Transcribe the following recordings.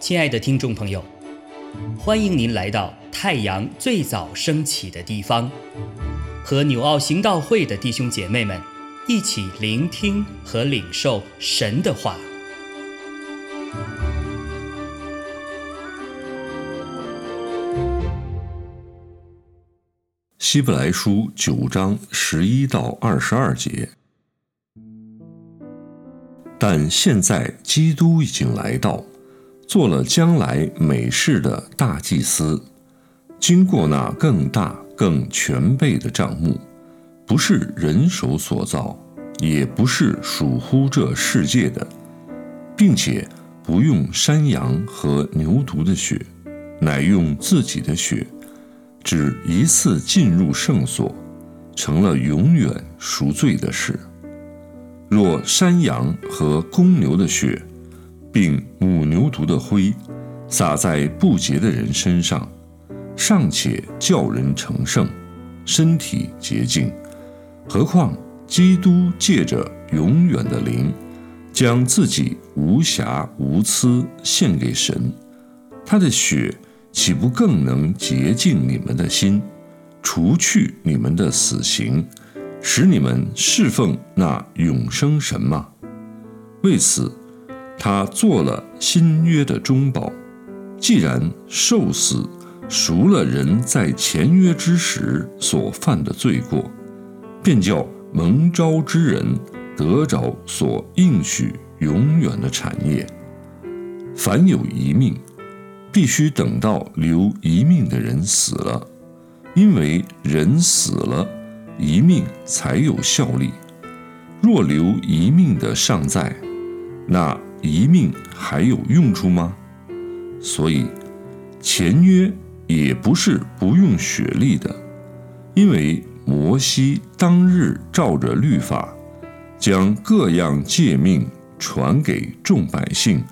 亲爱的听众朋友，欢迎您来到太阳最早升起的地方，和纽奥行道会的弟兄姐妹们一起聆听和领受神的话。希伯来书九章十一到二十二节，但现在基督已经来到。做了将来美事的大祭司，经过那更大、更全备的账目，不是人手所造，也不是属乎这世界的，并且不用山羊和牛犊的血，乃用自己的血，只一次进入圣所，成了永远赎罪的事。若山羊和公牛的血，并母牛犊的灰撒在不洁的人身上，尚且叫人成圣，身体洁净。何况基督借着永远的灵，将自己无瑕无疵献给神，他的血岂不更能洁净你们的心，除去你们的死刑，使你们侍奉那永生神吗？为此。他做了新约的中保，既然受死赎了人在前约之时所犯的罪过，便叫蒙召之人得着所应许永远的产业。凡有一命，必须等到留一命的人死了，因为人死了，一命才有效力。若留一命的尚在，那。一命还有用处吗？所以前约也不是不用血力的，因为摩西当日照着律法，将各样诫命传给众百姓，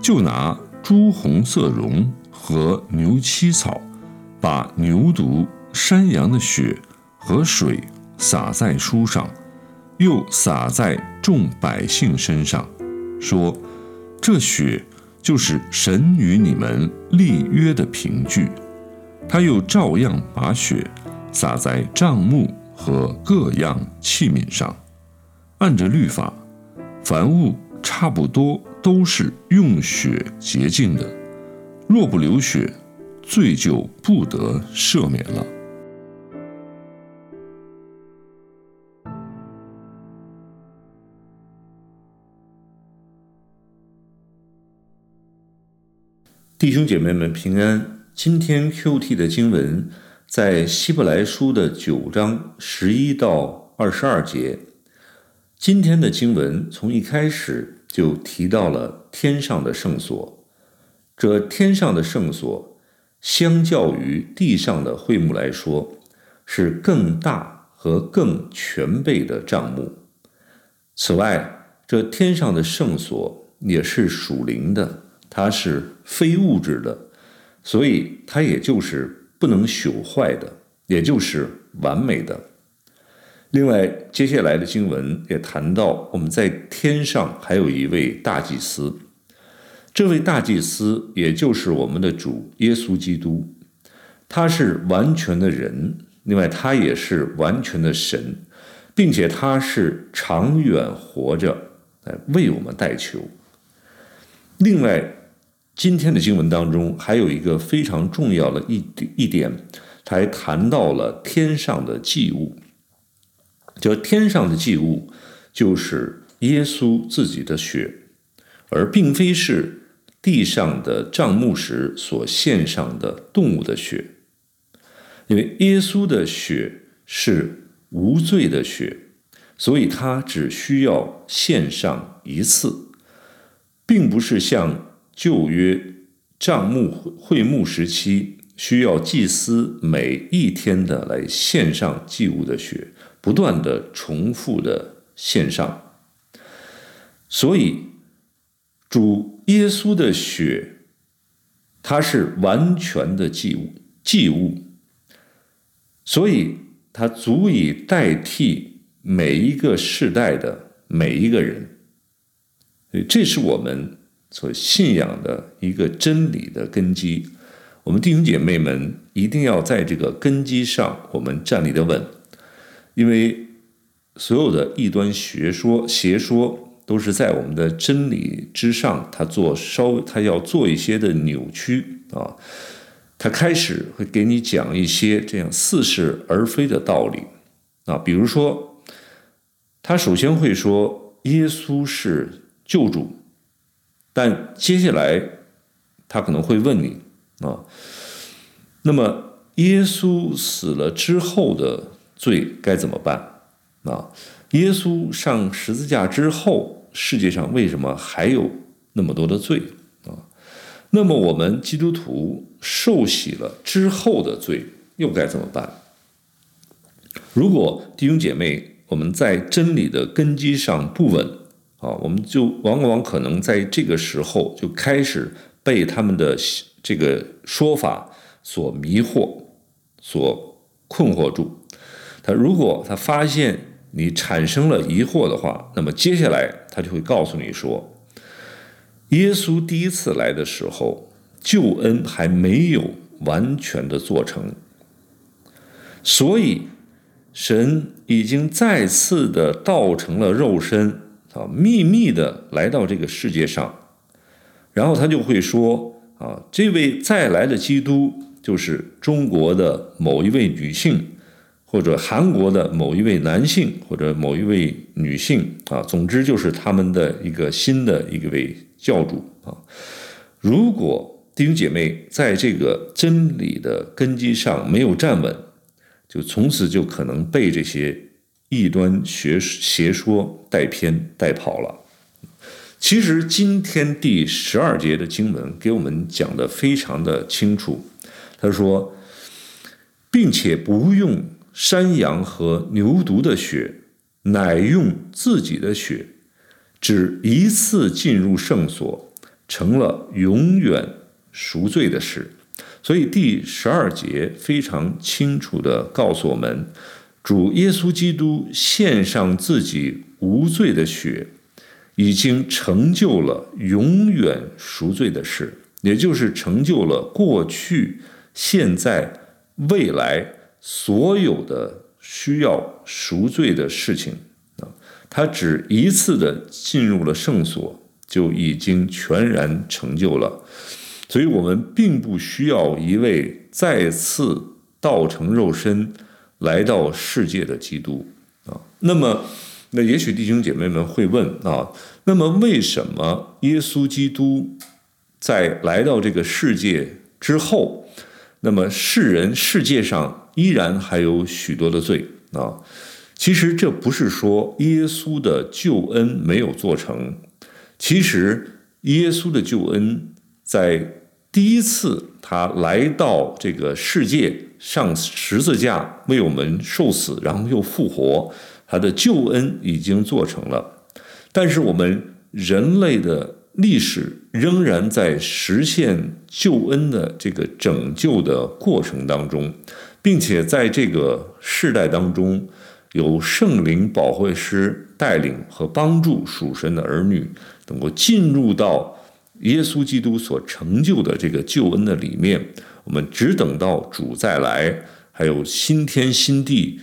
就拿朱红色绒和牛膝草，把牛犊、山羊的血和水洒在书上，又洒在众百姓身上。说：“这血就是神与你们立约的凭据。”他又照样把血洒在帐幕和各样器皿上。按着律法，凡物差不多都是用血洁净的。若不流血，罪就不得赦免了。弟兄姐妹们平安。今天 Q&T 的经文在希伯来书的九章十一到二十二节。今天的经文从一开始就提到了天上的圣所。这天上的圣所，相较于地上的会幕来说，是更大和更全备的帐幕。此外，这天上的圣所也是属灵的。它是非物质的，所以它也就是不能朽坏的，也就是完美的。另外，接下来的经文也谈到，我们在天上还有一位大祭司，这位大祭司也就是我们的主耶稣基督，他是完全的人，另外他也是完全的神，并且他是长远活着，来为我们代求。另外。今天的经文当中还有一个非常重要的一一点，他还谈到了天上的祭物。就天上的祭物就是耶稣自己的血，而并非是地上的帐幕时所献上的动物的血。因为耶稣的血是无罪的血，所以他只需要献上一次，并不是像。旧约帐幕会幕时期，需要祭司每一天的来献上祭物的血，不断的重复的献上。所以，主耶稣的血，它是完全的祭物，祭物，所以它足以代替每一个世代的每一个人。这是我们所信仰的一个真理的根基。我们弟兄姐妹们一定要在这个根基上，我们站立的稳，因为所有的异端学说、邪说都是在我们的真理之上，他做稍微，他要做一些的扭曲啊。他开始会给你讲一些这样似是而非的道理啊，比如说，他首先会说耶稣是救主，但接下来他可能会问你啊，那么耶稣死了之后的罪该怎么办啊？耶稣上十字架之后，世界上为什么还有那么多的罪啊？那么我们基督徒。受洗了之后的罪又该怎么办？如果弟兄姐妹我们在真理的根基上不稳啊，我们就往往可能在这个时候就开始被他们的这个说法所迷惑、所困惑住。他如果他发现你产生了疑惑的话，那么接下来他就会告诉你说，耶稣第一次来的时候。救恩还没有完全的做成，所以神已经再次的道成了肉身啊，秘密的来到这个世界上，然后他就会说啊，这位再来的基督就是中国的某一位女性，或者韩国的某一位男性，或者某一位女性啊，总之就是他们的一个新的一位教主啊，如果。弟兄姐妹，在这个真理的根基上没有站稳，就从此就可能被这些异端学邪说带偏带跑了。其实今天第十二节的经文给我们讲的非常的清楚，他说，并且不用山羊和牛犊的血，乃用自己的血，只一次进入圣所，成了永远。赎罪的事，所以第十二节非常清楚的告诉我们，主耶稣基督献上自己无罪的血，已经成就了永远赎罪的事，也就是成就了过去、现在、未来所有的需要赎罪的事情啊。他只一次的进入了圣所，就已经全然成就了。所以我们并不需要一位再次道成肉身来到世界的基督啊。那么，那也许弟兄姐妹们会问啊，那么为什么耶稣基督在来到这个世界之后，那么世人世界上依然还有许多的罪啊？其实这不是说耶稣的救恩没有做成，其实耶稣的救恩在。第一次他来到这个世界上十字架为我们受死，然后又复活，他的救恩已经做成了。但是我们人类的历史仍然在实现救恩的这个拯救的过程当中，并且在这个世代当中，有圣灵保惠师带领和帮助属神的儿女，能够进入到。耶稣基督所成就的这个救恩的里面，我们只等到主再来，还有新天新地，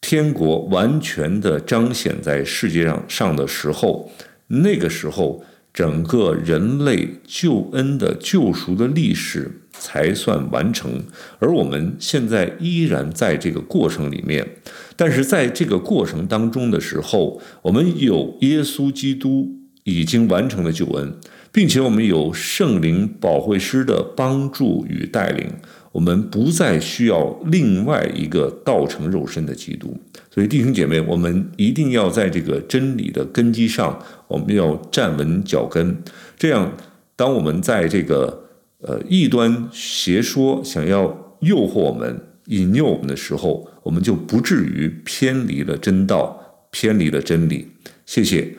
天国完全的彰显在世界上上的时候，那个时候，整个人类救恩的救赎的历史才算完成。而我们现在依然在这个过程里面，但是在这个过程当中的时候，我们有耶稣基督已经完成了救恩。并且我们有圣灵保惠师的帮助与带领，我们不再需要另外一个道成肉身的基督。所以弟兄姐妹，我们一定要在这个真理的根基上，我们要站稳脚跟。这样，当我们在这个呃异端邪说想要诱惑我们、引诱我们的时候，我们就不至于偏离了真道，偏离了真理。谢谢，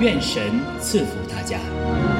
愿神赐福大家。